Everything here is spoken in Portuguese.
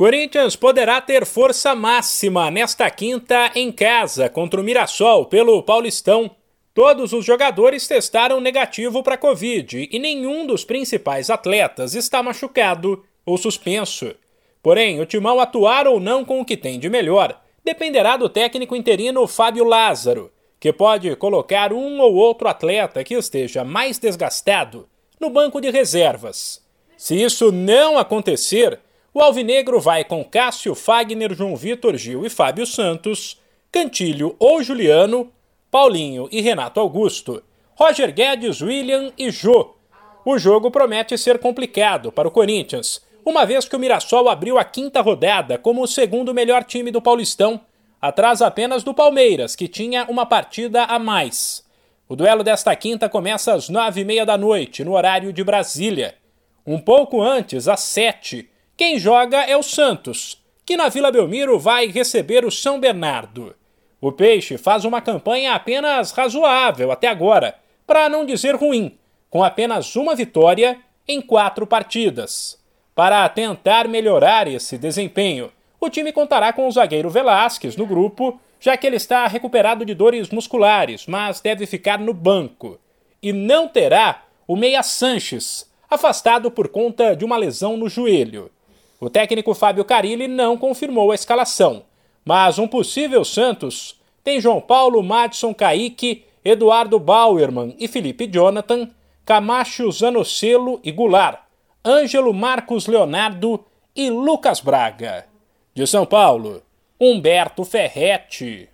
Corinthians poderá ter força máxima nesta quinta em casa contra o Mirassol pelo Paulistão. Todos os jogadores testaram negativo para Covid e nenhum dos principais atletas está machucado ou suspenso. Porém, o timão atuar ou não com o que tem de melhor dependerá do técnico interino Fábio Lázaro, que pode colocar um ou outro atleta que esteja mais desgastado no banco de reservas. Se isso não acontecer, o Alvinegro vai com Cássio, Fagner, João Vitor, Gil e Fábio Santos, Cantilho ou Juliano, Paulinho e Renato Augusto, Roger Guedes, William e Jô. O jogo promete ser complicado para o Corinthians, uma vez que o Mirassol abriu a quinta rodada como o segundo melhor time do Paulistão, atrás apenas do Palmeiras, que tinha uma partida a mais. O duelo desta quinta começa às nove e meia da noite, no horário de Brasília. Um pouco antes, às sete, quem joga é o Santos, que na Vila Belmiro vai receber o São Bernardo. O Peixe faz uma campanha apenas razoável até agora, para não dizer ruim, com apenas uma vitória em quatro partidas. Para tentar melhorar esse desempenho, o time contará com o zagueiro Velasquez no grupo, já que ele está recuperado de dores musculares, mas deve ficar no banco. E não terá o Meia Sanches, afastado por conta de uma lesão no joelho. O técnico Fábio Carilli não confirmou a escalação, mas um possível Santos tem João Paulo, Madison Kaique, Eduardo Bauerman e Felipe Jonathan, Camacho Zanocelo e Goulart, Ângelo Marcos Leonardo e Lucas Braga. De São Paulo, Humberto Ferretti.